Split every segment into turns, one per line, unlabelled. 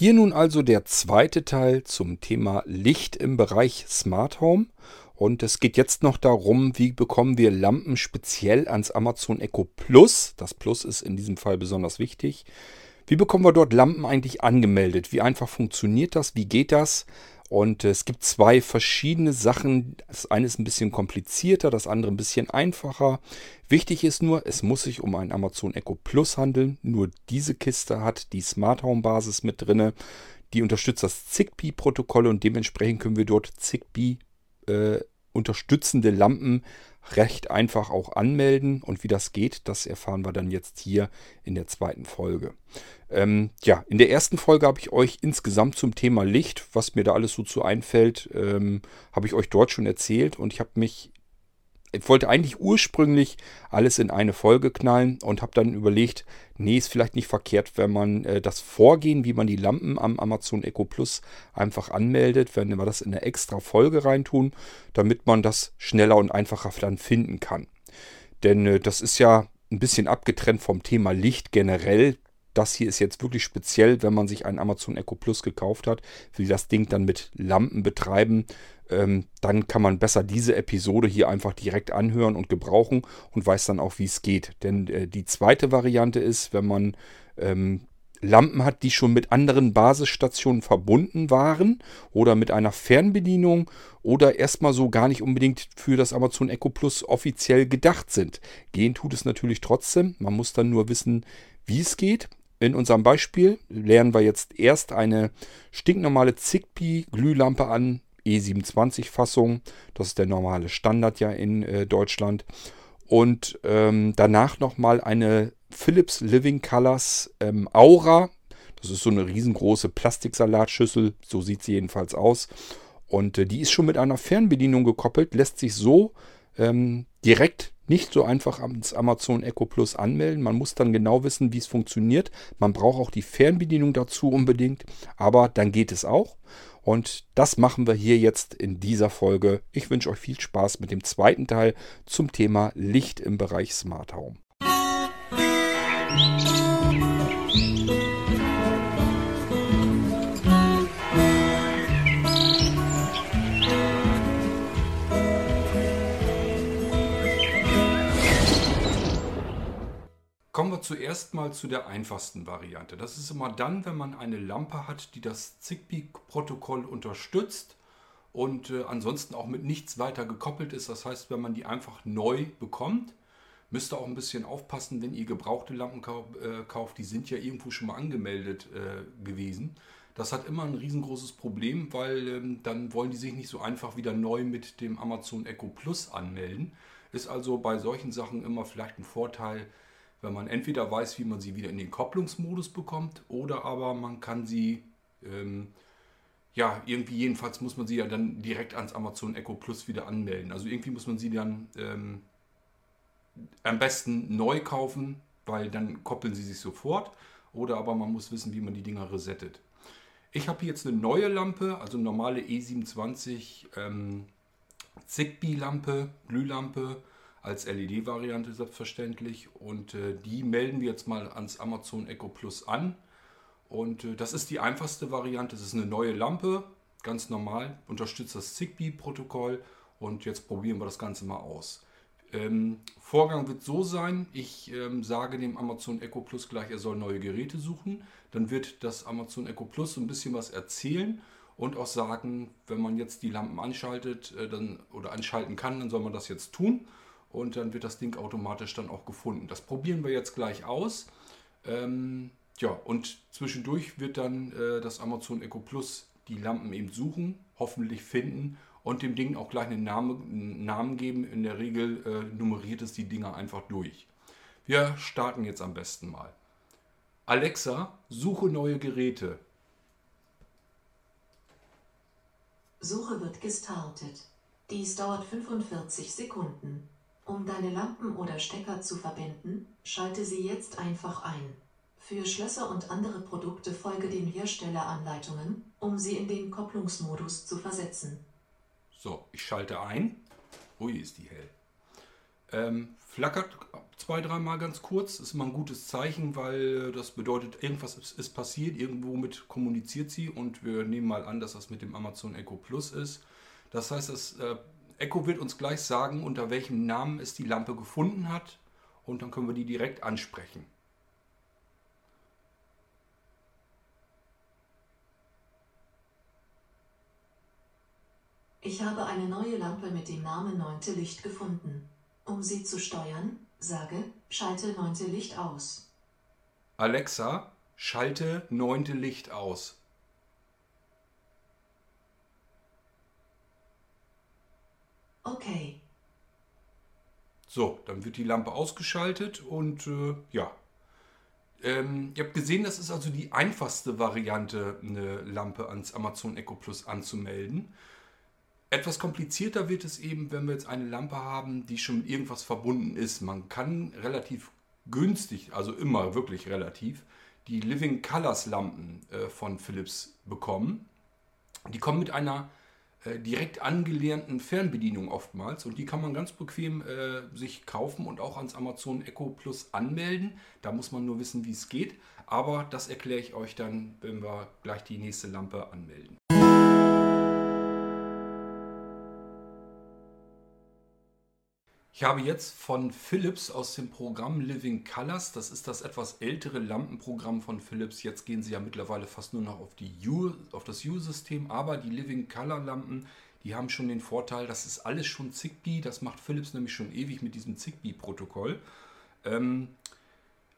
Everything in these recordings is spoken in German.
Hier nun also der zweite Teil zum Thema Licht im Bereich Smart Home. Und es geht jetzt noch darum, wie bekommen wir Lampen speziell ans Amazon Echo Plus. Das Plus ist in diesem Fall besonders wichtig. Wie bekommen wir dort Lampen eigentlich angemeldet? Wie einfach funktioniert das? Wie geht das? Und es gibt zwei verschiedene Sachen. Das eine ist ein bisschen komplizierter, das andere ein bisschen einfacher. Wichtig ist nur, es muss sich um ein Amazon Echo Plus handeln. Nur diese Kiste hat die Smart Home Basis mit drinne. Die unterstützt das Zigbee-Protokoll und dementsprechend können wir dort Zigbee äh, unterstützende Lampen recht einfach auch anmelden. Und wie das geht, das erfahren wir dann jetzt hier in der zweiten Folge. Ähm, ja, in der ersten Folge habe ich euch insgesamt zum Thema Licht, was mir da alles so zu einfällt, ähm, habe ich euch dort schon erzählt. Und ich habe mich ich wollte eigentlich ursprünglich alles in eine Folge knallen und habe dann überlegt, nee, ist vielleicht nicht verkehrt, wenn man äh, das Vorgehen, wie man die Lampen am Amazon Echo Plus einfach anmeldet, wenn wir das in eine extra Folge reintun, damit man das schneller und einfacher dann finden kann. Denn äh, das ist ja ein bisschen abgetrennt vom Thema Licht generell. Das hier ist jetzt wirklich speziell, wenn man sich ein Amazon Echo Plus gekauft hat, will das Ding dann mit Lampen betreiben ähm, dann kann man besser diese Episode hier einfach direkt anhören und gebrauchen und weiß dann auch, wie es geht. Denn äh, die zweite Variante ist, wenn man ähm, Lampen hat, die schon mit anderen Basisstationen verbunden waren oder mit einer Fernbedienung oder erstmal so gar nicht unbedingt für das Amazon Echo Plus offiziell gedacht sind. Gehen tut es natürlich trotzdem. Man muss dann nur wissen, wie es geht. In unserem Beispiel lernen wir jetzt erst eine stinknormale Zigbee-Glühlampe an, E27-Fassung. Das ist der normale Standard ja in äh, Deutschland. Und ähm, danach nochmal eine Philips Living Colors ähm, Aura. Das ist so eine riesengroße Plastiksalatschüssel. So sieht sie jedenfalls aus. Und äh, die ist schon mit einer Fernbedienung gekoppelt, lässt sich so ähm, direkt nicht so einfach ans Amazon Echo Plus anmelden. Man muss dann genau wissen, wie es funktioniert. Man braucht auch die Fernbedienung dazu unbedingt, aber dann geht es auch. Und das machen wir hier jetzt in dieser Folge. Ich wünsche euch viel Spaß mit dem zweiten Teil zum Thema Licht im Bereich Smart Home. Kommen wir zuerst mal zu der einfachsten Variante. Das ist immer dann, wenn man eine Lampe hat, die das Zigbee-Protokoll unterstützt und äh, ansonsten auch mit nichts weiter gekoppelt ist. Das heißt, wenn man die einfach neu bekommt, müsst ihr auch ein bisschen aufpassen, wenn ihr gebrauchte Lampen kau äh, kauft. Die sind ja irgendwo schon mal angemeldet äh, gewesen. Das hat immer ein riesengroßes Problem, weil ähm, dann wollen die sich nicht so einfach wieder neu mit dem Amazon Echo Plus anmelden. Ist also bei solchen Sachen immer vielleicht ein Vorteil, wenn man entweder weiß, wie man sie wieder in den Kopplungsmodus bekommt oder aber man kann sie, ähm, ja, irgendwie jedenfalls muss man sie ja dann direkt ans Amazon Echo Plus wieder anmelden. Also irgendwie muss man sie dann ähm, am besten neu kaufen, weil dann koppeln sie sich sofort. Oder aber man muss wissen, wie man die Dinger resettet. Ich habe jetzt eine neue Lampe, also normale E27 ähm, Zigbee-Lampe, Glühlampe als LED-Variante selbstverständlich. Und äh, die melden wir jetzt mal ans Amazon Echo Plus an. Und äh, das ist die einfachste Variante. Es ist eine neue Lampe, ganz normal, unterstützt das Zigbee-Protokoll. Und jetzt probieren wir das Ganze mal aus. Ähm, Vorgang wird so sein, ich ähm, sage dem Amazon Echo Plus gleich, er soll neue Geräte suchen. Dann wird das Amazon Echo Plus so ein bisschen was erzählen und auch sagen, wenn man jetzt die Lampen anschaltet äh, dann, oder anschalten kann, dann soll man das jetzt tun und dann wird das Ding automatisch dann auch gefunden. Das probieren wir jetzt gleich aus. Ähm, ja, und zwischendurch wird dann äh, das Amazon Echo Plus die Lampen eben suchen, hoffentlich finden und dem Ding auch gleich einen, Name, einen Namen geben. In der Regel äh, nummeriert es die Dinger einfach durch. Wir starten jetzt am besten mal. Alexa, suche neue Geräte.
Suche wird gestartet. Dies dauert 45 Sekunden. Um deine Lampen oder Stecker zu verbinden, schalte sie jetzt einfach ein. Für Schlösser und andere Produkte folge den Herstelleranleitungen, um sie in den Kopplungsmodus zu versetzen.
So, ich schalte ein. Ui, ist die hell. Ähm, flackert zwei, dreimal ganz kurz. Ist immer ein gutes Zeichen, weil das bedeutet, irgendwas ist, ist passiert, irgendwo mit kommuniziert sie und wir nehmen mal an, dass das mit dem Amazon Echo Plus ist. Das heißt, das äh, Echo wird uns gleich sagen, unter welchem Namen es die Lampe gefunden hat und dann können wir die direkt ansprechen.
Ich habe eine neue Lampe mit dem Namen Neunte Licht gefunden. Um sie zu steuern, sage, schalte neunte Licht aus.
Alexa, schalte neunte Licht aus.
Okay.
So, dann wird die Lampe ausgeschaltet und äh, ja. Ähm, ihr habt gesehen, das ist also die einfachste Variante, eine Lampe ans Amazon Echo Plus anzumelden. Etwas komplizierter wird es eben, wenn wir jetzt eine Lampe haben, die schon mit irgendwas verbunden ist. Man kann relativ günstig, also immer wirklich relativ, die Living Colors Lampen äh, von Philips bekommen. Die kommen mit einer direkt angelernten Fernbedienung oftmals und die kann man ganz bequem äh, sich kaufen und auch ans Amazon Echo Plus anmelden. Da muss man nur wissen, wie es geht. Aber das erkläre ich euch dann, wenn wir gleich die nächste Lampe anmelden. Ich habe jetzt von Philips aus dem Programm Living Colors, das ist das etwas ältere Lampenprogramm von Philips. Jetzt gehen sie ja mittlerweile fast nur noch auf, die U, auf das U-System, aber die Living Color Lampen, die haben schon den Vorteil, das ist alles schon Zigbee. Das macht Philips nämlich schon ewig mit diesem Zigbee-Protokoll. Ähm,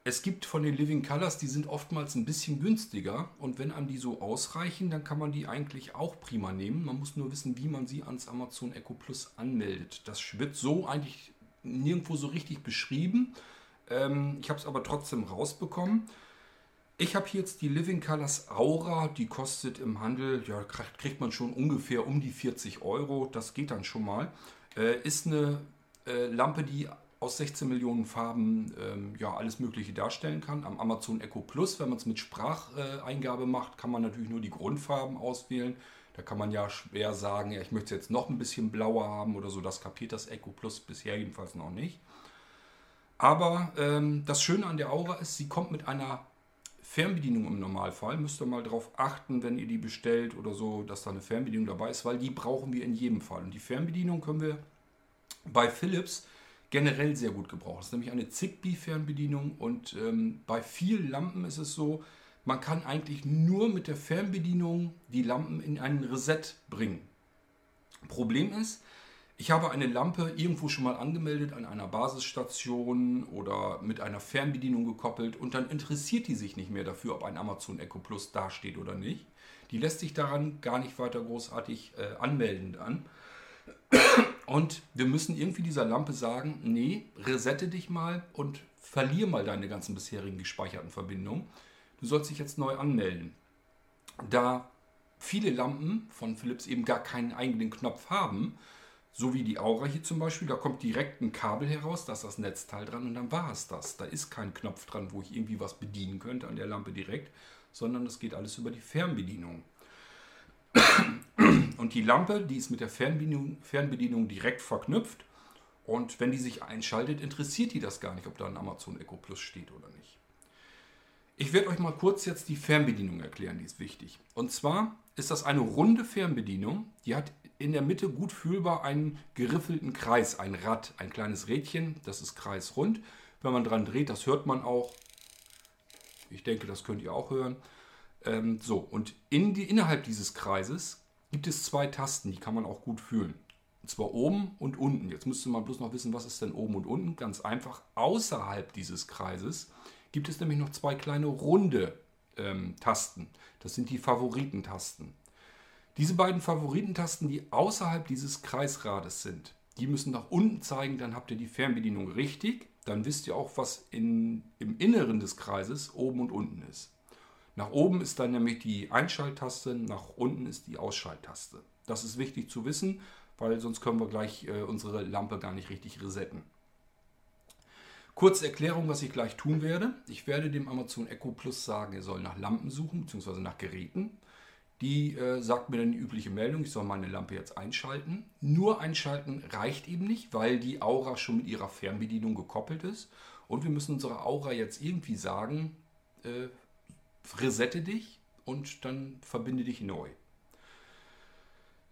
es gibt von den Living Colors, die sind oftmals ein bisschen günstiger und wenn einem die so ausreichen, dann kann man die eigentlich auch prima nehmen. Man muss nur wissen, wie man sie ans Amazon Echo Plus anmeldet. Das wird so eigentlich nirgendwo so richtig beschrieben. Ähm, ich habe es aber trotzdem rausbekommen. Ich habe jetzt die Living Colors Aura, die kostet im Handel, ja, kriegt man schon ungefähr um die 40 Euro. Das geht dann schon mal. Äh, ist eine äh, Lampe, die aus 16 Millionen Farben ähm, ja alles Mögliche darstellen kann. Am Amazon Echo Plus, wenn man es mit Spracheingabe macht, kann man natürlich nur die Grundfarben auswählen. Da kann man ja schwer sagen, ja, ich möchte es jetzt noch ein bisschen blauer haben oder so. Das kapiert das Echo Plus bisher jedenfalls noch nicht. Aber ähm, das Schöne an der Aura ist, sie kommt mit einer Fernbedienung im Normalfall. Müsst ihr mal darauf achten, wenn ihr die bestellt oder so, dass da eine Fernbedienung dabei ist, weil die brauchen wir in jedem Fall. Und die Fernbedienung können wir bei Philips generell sehr gut gebrauchen. Das ist nämlich eine Zigbee-Fernbedienung und ähm, bei vielen Lampen ist es so, man kann eigentlich nur mit der Fernbedienung die Lampen in einen Reset bringen. Problem ist, ich habe eine Lampe irgendwo schon mal angemeldet an einer Basisstation oder mit einer Fernbedienung gekoppelt und dann interessiert die sich nicht mehr dafür, ob ein Amazon Echo Plus dasteht oder nicht. Die lässt sich daran gar nicht weiter großartig äh, anmelden dann. Und wir müssen irgendwie dieser Lampe sagen, nee, resette dich mal und verlier mal deine ganzen bisherigen gespeicherten Verbindungen du sollst dich jetzt neu anmelden. Da viele Lampen von Philips eben gar keinen eigenen Knopf haben, so wie die Aura hier zum Beispiel, da kommt direkt ein Kabel heraus, da ist das Netzteil dran und dann war es das. Da ist kein Knopf dran, wo ich irgendwie was bedienen könnte an der Lampe direkt, sondern das geht alles über die Fernbedienung. Und die Lampe, die ist mit der Fernbedienung, Fernbedienung direkt verknüpft. Und wenn die sich einschaltet, interessiert die das gar nicht, ob da ein Amazon Echo Plus steht oder nicht. Ich werde euch mal kurz jetzt die Fernbedienung erklären, die ist wichtig. Und zwar ist das eine runde Fernbedienung, die hat in der Mitte gut fühlbar einen geriffelten Kreis, ein Rad, ein kleines Rädchen, das ist kreisrund. Wenn man dran dreht, das hört man auch. Ich denke, das könnt ihr auch hören. Ähm, so, und in die, innerhalb dieses Kreises gibt es zwei Tasten, die kann man auch gut fühlen. Und zwar oben und unten. Jetzt müsste man bloß noch wissen, was ist denn oben und unten. Ganz einfach, außerhalb dieses Kreises gibt es nämlich noch zwei kleine runde ähm, Tasten. Das sind die Favoritentasten. Diese beiden Favoritentasten, die außerhalb dieses Kreisrades sind, die müssen nach unten zeigen, dann habt ihr die Fernbedienung richtig. Dann wisst ihr auch, was in, im Inneren des Kreises oben und unten ist. Nach oben ist dann nämlich die Einschalttaste, nach unten ist die Ausschalttaste. Das ist wichtig zu wissen, weil sonst können wir gleich äh, unsere Lampe gar nicht richtig resetten. Kurze Erklärung, was ich gleich tun werde. Ich werde dem Amazon Echo Plus sagen, er soll nach Lampen suchen, beziehungsweise nach Geräten. Die äh, sagt mir dann die übliche Meldung, ich soll meine Lampe jetzt einschalten. Nur einschalten reicht eben nicht, weil die Aura schon mit ihrer Fernbedienung gekoppelt ist. Und wir müssen unserer Aura jetzt irgendwie sagen, äh, resette dich und dann verbinde dich neu.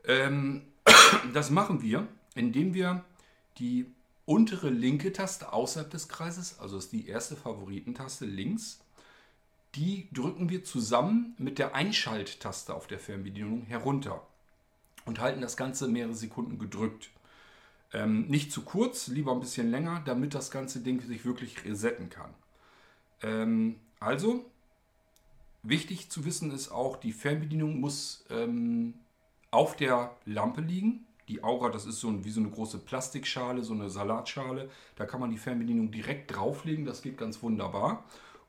Ähm, das machen wir, indem wir die untere linke Taste außerhalb des Kreises, also ist die erste Favoritentaste links, die drücken wir zusammen mit der Einschalttaste auf der Fernbedienung herunter und halten das Ganze mehrere Sekunden gedrückt. Ähm, nicht zu kurz, lieber ein bisschen länger, damit das ganze Ding sich wirklich resetten kann. Ähm, also, wichtig zu wissen ist auch, die Fernbedienung muss ähm, auf der Lampe liegen. Die Aura, das ist so ein, wie so eine große Plastikschale, so eine Salatschale. Da kann man die Fernbedienung direkt drauflegen, das geht ganz wunderbar.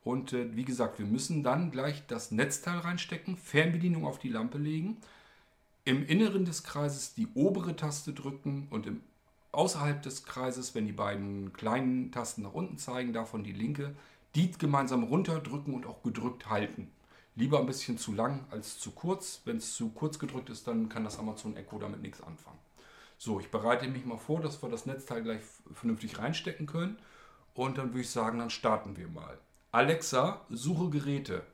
Und äh, wie gesagt, wir müssen dann gleich das Netzteil reinstecken, Fernbedienung auf die Lampe legen, im Inneren des Kreises die obere Taste drücken und im, außerhalb des Kreises, wenn die beiden kleinen Tasten nach unten zeigen, davon die linke, die gemeinsam runterdrücken und auch gedrückt halten. Lieber ein bisschen zu lang als zu kurz. Wenn es zu kurz gedrückt ist, dann kann das Amazon Echo damit nichts anfangen. So, ich bereite mich mal vor, dass wir das Netzteil gleich vernünftig reinstecken können. Und dann würde ich sagen, dann starten wir mal. Alexa, suche Geräte.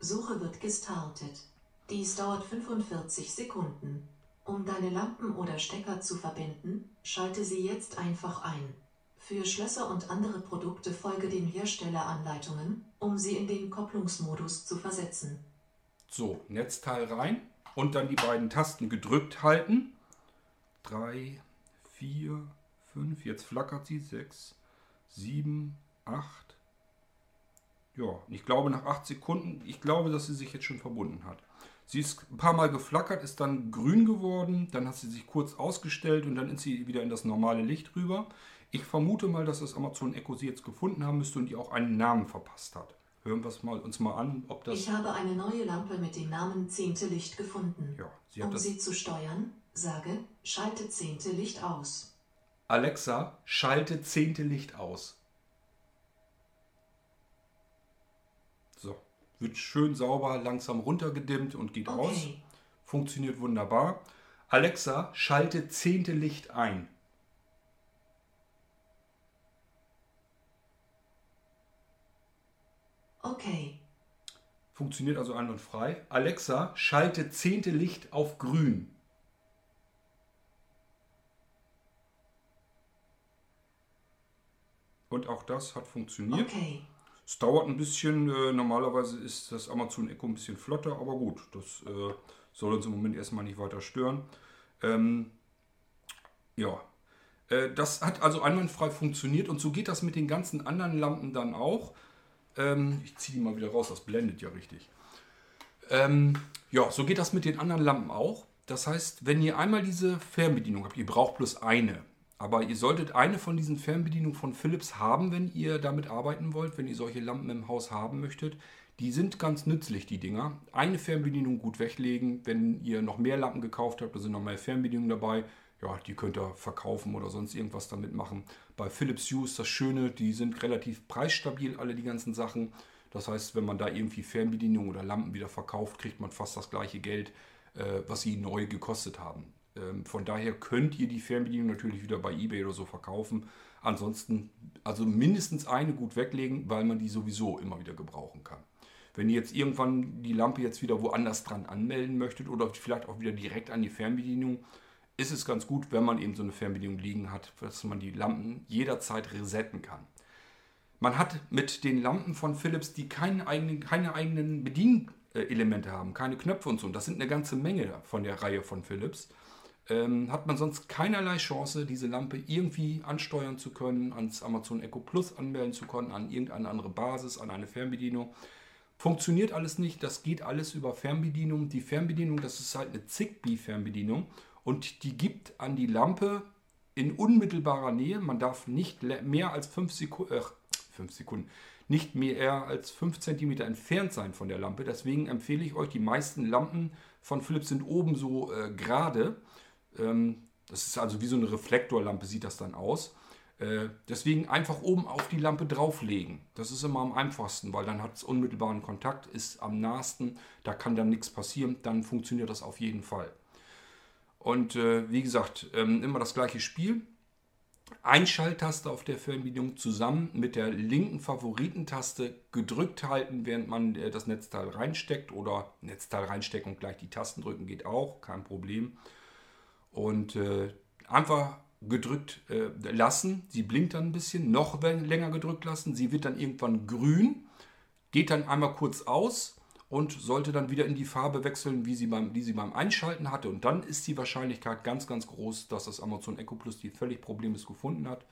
Suche wird gestartet. Dies dauert 45 Sekunden. Um deine Lampen oder Stecker zu verbinden, schalte sie jetzt einfach ein. Für Schlösser und andere Produkte folge den Herstelleranleitungen, um sie in den Kopplungsmodus zu versetzen.
So, Netzteil rein und dann die beiden Tasten gedrückt halten. 3, 4, 5, jetzt flackert sie, 6, 7, 8. Ja, ich glaube nach 8 Sekunden, ich glaube, dass sie sich jetzt schon verbunden hat. Sie ist ein paar Mal geflackert, ist dann grün geworden, dann hat sie sich kurz ausgestellt und dann ist sie wieder in das normale Licht rüber. Ich vermute mal, dass das Amazon Echo sie jetzt gefunden haben müsste und ihr auch einen Namen verpasst hat. Hören wir es mal, uns mal an, ob das.
Ich habe eine neue Lampe mit dem Namen Zehnte Licht gefunden.
Ja, sie hat
um sie zu steuern, sage, schalte Zehnte Licht aus.
Alexa, schalte zehnte Licht aus. So, wird schön sauber, langsam runtergedimmt und geht aus.
Okay.
Funktioniert wunderbar. Alexa, schalte zehnte Licht ein.
Okay.
Funktioniert also einwandfrei. Alexa, schalte zehnte Licht auf grün. Und auch das hat funktioniert.
Okay.
Es dauert ein bisschen, äh, normalerweise ist das Amazon Echo ein bisschen flotter, aber gut, das äh, soll uns im Moment erstmal nicht weiter stören. Ähm, ja, äh, das hat also einwandfrei funktioniert und so geht das mit den ganzen anderen Lampen dann auch. Ähm, ich ziehe die mal wieder raus, das blendet ja richtig. Ähm, ja, so geht das mit den anderen Lampen auch. Das heißt, wenn ihr einmal diese Fernbedienung habt, ihr braucht bloß eine. Aber ihr solltet eine von diesen Fernbedienungen von Philips haben, wenn ihr damit arbeiten wollt, wenn ihr solche Lampen im Haus haben möchtet. Die sind ganz nützlich, die Dinger. Eine Fernbedienung gut weglegen. Wenn ihr noch mehr Lampen gekauft habt, da sind noch mehr Fernbedienungen dabei. Ja, die könnt ihr verkaufen oder sonst irgendwas damit machen. Bei Philips Hue ist das Schöne, die sind relativ preisstabil, alle die ganzen Sachen. Das heißt, wenn man da irgendwie Fernbedienungen oder Lampen wieder verkauft, kriegt man fast das gleiche Geld, äh, was sie neu gekostet haben. Ähm, von daher könnt ihr die Fernbedienung natürlich wieder bei eBay oder so verkaufen. Ansonsten also mindestens eine gut weglegen, weil man die sowieso immer wieder gebrauchen kann. Wenn ihr jetzt irgendwann die Lampe jetzt wieder woanders dran anmelden möchtet oder vielleicht auch wieder direkt an die Fernbedienung, ist es ganz gut, wenn man eben so eine Fernbedienung liegen hat, dass man die Lampen jederzeit resetten kann. Man hat mit den Lampen von Philips, die keine eigenen, keine eigenen Bedienelemente haben, keine Knöpfe und so, und das sind eine ganze Menge von der Reihe von Philips, ähm, hat man sonst keinerlei Chance, diese Lampe irgendwie ansteuern zu können, ans Amazon Echo Plus anmelden zu können, an irgendeine andere Basis, an eine Fernbedienung. Funktioniert alles nicht, das geht alles über Fernbedienung. Die Fernbedienung, das ist halt eine Zigbee-Fernbedienung und die gibt an die Lampe in unmittelbarer Nähe, man darf nicht mehr als 5 Sekunden, äh, 5 Sekunden, nicht mehr als 5 cm entfernt sein von der Lampe. Deswegen empfehle ich euch, die meisten Lampen von Philips sind oben so äh, gerade. Ähm, das ist also wie so eine Reflektorlampe, sieht das dann aus. Äh, deswegen einfach oben auf die Lampe drauflegen. Das ist immer am einfachsten, weil dann hat es unmittelbaren Kontakt, ist am nahesten, da kann dann nichts passieren, dann funktioniert das auf jeden Fall. Und äh, wie gesagt, ähm, immer das gleiche Spiel. Einschalttaste auf der Fernbedienung zusammen mit der linken Favoritentaste gedrückt halten, während man äh, das Netzteil reinsteckt oder Netzteil reinstecken und gleich die Tasten drücken geht auch, kein Problem. Und äh, einfach gedrückt äh, lassen. Sie blinkt dann ein bisschen, noch länger gedrückt lassen. Sie wird dann irgendwann grün, geht dann einmal kurz aus und sollte dann wieder in die Farbe wechseln, wie sie beim, die sie beim Einschalten hatte. Und dann ist die Wahrscheinlichkeit ganz, ganz groß, dass das Amazon Echo Plus die völlig problemlos gefunden hat.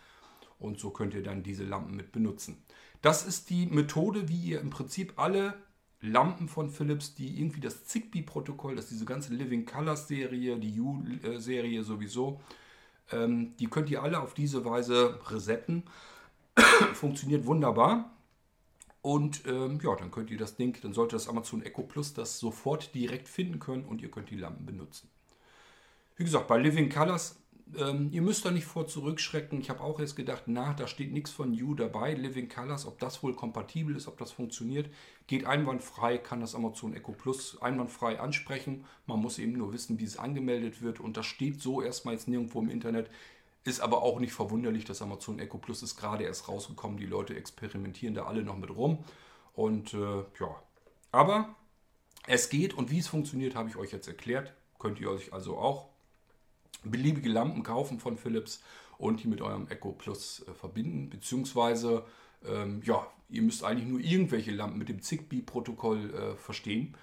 Und so könnt ihr dann diese Lampen mit benutzen. Das ist die Methode, wie ihr im Prinzip alle Lampen von Philips, die irgendwie das Zigbee-Protokoll, das ist diese ganze Living Colors Serie, die U-Serie sowieso, ähm, die könnt ihr alle auf diese Weise resetten. Funktioniert wunderbar. Und ähm, ja, dann könnt ihr das Ding, dann sollte das Amazon Echo Plus das sofort direkt finden können und ihr könnt die Lampen benutzen. Wie gesagt, bei Living Colors ähm, ihr müsst da nicht vor zurückschrecken. Ich habe auch erst gedacht, na, da steht nichts von You dabei, Living Colors, ob das wohl kompatibel ist, ob das funktioniert. Geht einwandfrei, kann das Amazon Echo Plus einwandfrei ansprechen. Man muss eben nur wissen, wie es angemeldet wird. Und das steht so erstmal jetzt nirgendwo im Internet. Ist aber auch nicht verwunderlich, das Amazon Echo Plus ist gerade erst rausgekommen. Die Leute experimentieren da alle noch mit rum. Und äh, ja, aber es geht und wie es funktioniert, habe ich euch jetzt erklärt. Könnt ihr euch also auch beliebige Lampen kaufen von Philips und die mit eurem Echo Plus äh, verbinden. Beziehungsweise, ähm, ja, ihr müsst eigentlich nur irgendwelche Lampen mit dem Zigbee-Protokoll äh, verstehen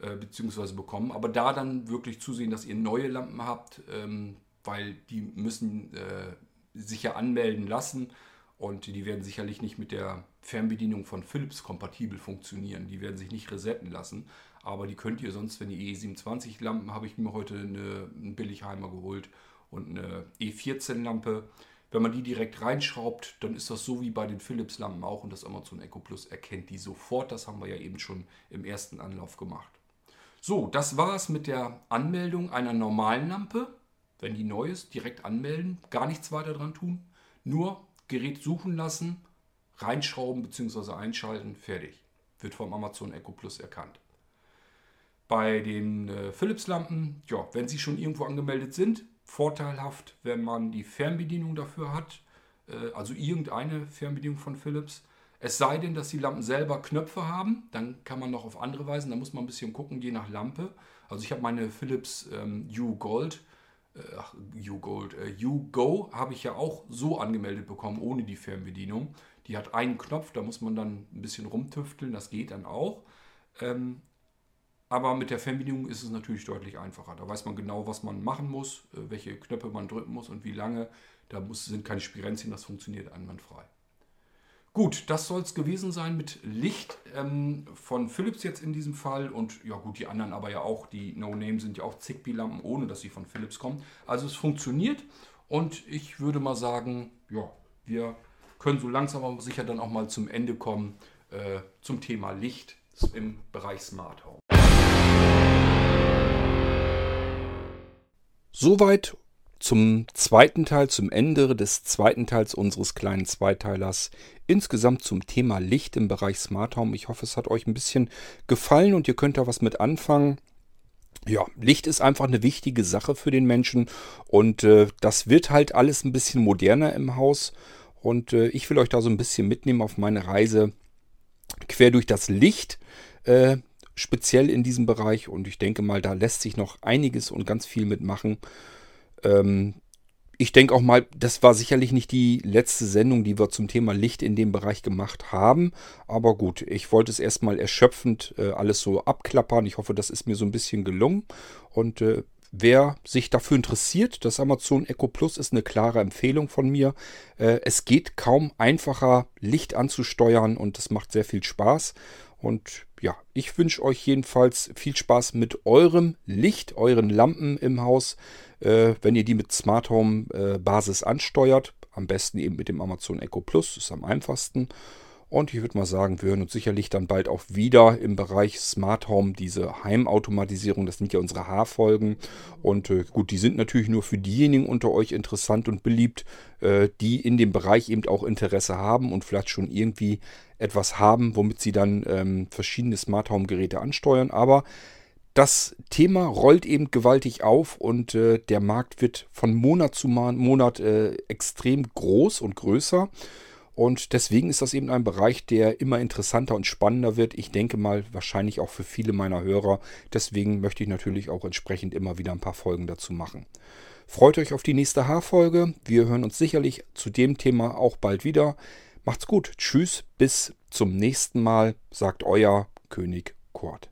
äh, beziehungsweise bekommen. Aber da dann wirklich zusehen, dass ihr neue Lampen habt, ähm, weil die müssen äh, sich ja anmelden lassen und die werden sicherlich nicht mit der Fernbedienung von Philips kompatibel funktionieren. Die werden sich nicht resetten lassen. Aber die könnt ihr sonst, wenn die E27-Lampen habe ich mir heute eine, einen Billigheimer geholt und eine E14-Lampe. Wenn man die direkt reinschraubt, dann ist das so wie bei den Philips-Lampen auch und das Amazon Echo Plus erkennt die sofort. Das haben wir ja eben schon im ersten Anlauf gemacht. So, das war es mit der Anmeldung einer normalen Lampe. Wenn die neu ist, direkt anmelden, gar nichts weiter dran tun. Nur Gerät suchen lassen, reinschrauben bzw. einschalten, fertig. Wird vom Amazon Echo Plus erkannt. Bei den äh, Philips-Lampen, ja, wenn sie schon irgendwo angemeldet sind, vorteilhaft, wenn man die Fernbedienung dafür hat, äh, also irgendeine Fernbedienung von Philips. Es sei denn, dass die Lampen selber Knöpfe haben, dann kann man noch auf andere Weisen, da muss man ein bisschen gucken, je nach Lampe. Also ich habe meine Philips ähm, U Gold, ach, U Gold, äh, U Go habe ich ja auch so angemeldet bekommen, ohne die Fernbedienung. Die hat einen Knopf, da muss man dann ein bisschen rumtüfteln, das geht dann auch. Ähm, aber mit der Fernbedienung ist es natürlich deutlich einfacher. Da weiß man genau, was man machen muss, äh, welche Knöpfe man drücken muss und wie lange. Da muss, sind keine Spirenzien, das funktioniert einwandfrei. Gut, das soll es gewesen sein mit Licht ähm, von Philips jetzt in diesem Fall. Und ja gut, die anderen aber ja auch, die No-Name sind ja auch Zigbee-Lampen, ohne dass sie von Philips kommen. Also es funktioniert und ich würde mal sagen, ja, wir können so langsam aber sicher dann auch mal zum Ende kommen äh, zum Thema Licht im Bereich Smart Home. Soweit zum zweiten Teil, zum Ende des zweiten Teils unseres kleinen Zweiteilers. Insgesamt zum Thema Licht im Bereich Smart Home. Ich hoffe, es hat euch ein bisschen gefallen und ihr könnt da was mit anfangen. Ja, Licht ist einfach eine wichtige Sache für den Menschen und äh, das wird halt alles ein bisschen moderner im Haus und äh, ich will euch da so ein bisschen mitnehmen auf meine Reise quer durch das Licht. Äh, speziell in diesem Bereich und ich denke mal, da lässt sich noch einiges und ganz viel mitmachen. Ähm, ich denke auch mal, das war sicherlich nicht die letzte Sendung, die wir zum Thema Licht in dem Bereich gemacht haben. Aber gut, ich wollte es erstmal erschöpfend äh, alles so abklappern. Ich hoffe, das ist mir so ein bisschen gelungen. Und äh, wer sich dafür interessiert, das Amazon Echo Plus ist eine klare Empfehlung von mir. Äh, es geht kaum einfacher, Licht anzusteuern und es macht sehr viel Spaß. Und ja, ich wünsche euch jedenfalls viel Spaß mit eurem Licht, euren Lampen im Haus, äh, wenn ihr die mit Smart Home äh, Basis ansteuert. Am besten eben mit dem Amazon Echo Plus, ist am einfachsten. Und ich würde mal sagen, wir hören uns sicherlich dann bald auch wieder im Bereich Smart Home, diese Heimautomatisierung. Das sind ja unsere Haarfolgen. Und äh, gut, die sind natürlich nur für diejenigen unter euch interessant und beliebt, äh, die in dem Bereich eben auch Interesse haben und vielleicht schon irgendwie etwas haben, womit sie dann ähm, verschiedene Smart Home Geräte ansteuern. Aber das Thema rollt eben gewaltig auf und äh, der Markt wird von Monat zu Monat äh, extrem groß und größer. Und deswegen ist das eben ein Bereich, der immer interessanter und spannender wird. Ich denke mal, wahrscheinlich auch für viele meiner Hörer. Deswegen möchte ich natürlich auch entsprechend immer wieder ein paar Folgen dazu machen. Freut euch auf die nächste Haarfolge. Wir hören uns sicherlich zu dem Thema auch bald wieder. Macht's gut. Tschüss. Bis zum nächsten Mal, sagt euer König Kurt.